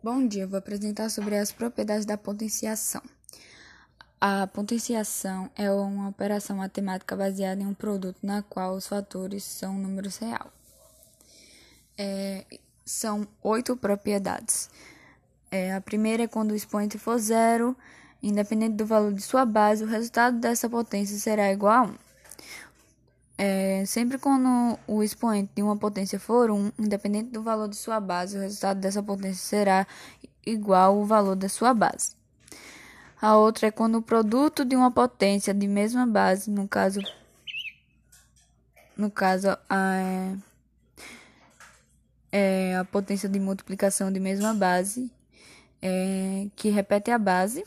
Bom dia, vou apresentar sobre as propriedades da potenciação. A potenciação é uma operação matemática baseada em um produto na qual os fatores são números reais. É, são oito propriedades. É, a primeira é quando o expoente for zero, independente do valor de sua base, o resultado dessa potência será igual a 1. É, sempre quando o expoente de uma potência for 1, independente do valor de sua base, o resultado dessa potência será igual ao valor da sua base. A outra é quando o produto de uma potência de mesma base, no caso, no caso a, é, a potência de multiplicação de mesma base, é, que repete a base,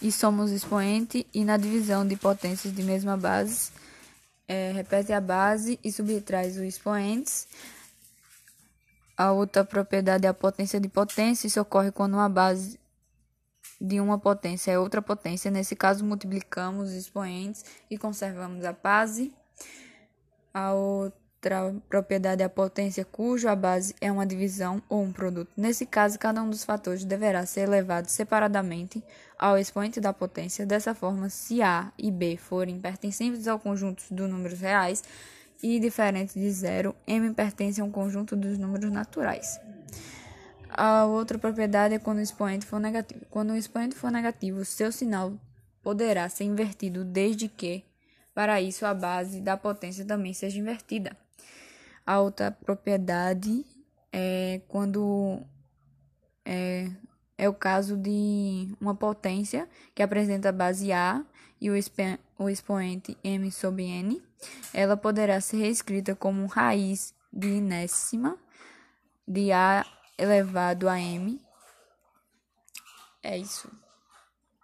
e somos expoente, e na divisão de potências de mesma base, é, repete a base e subtrai os expoentes. A outra propriedade é a potência de potência. Isso ocorre quando uma base de uma potência é outra potência. Nesse caso, multiplicamos os expoentes e conservamos a base. A outra propriedade é a potência cuja base é uma divisão ou um produto. Nesse caso, cada um dos fatores deverá ser elevado separadamente ao expoente da potência. Dessa forma, se A e B forem pertencentes ao conjunto dos números reais e diferentes de zero, M pertence a um conjunto dos números naturais. A outra propriedade é quando o expoente for negativo. Quando o expoente for negativo, seu sinal poderá ser invertido desde que, para isso, a base da potência também seja invertida. A outra propriedade é quando é, é o caso de uma potência que apresenta base A e o, o expoente m sobre n. Ela poderá ser reescrita como raiz de inésima de A elevado a m. É isso.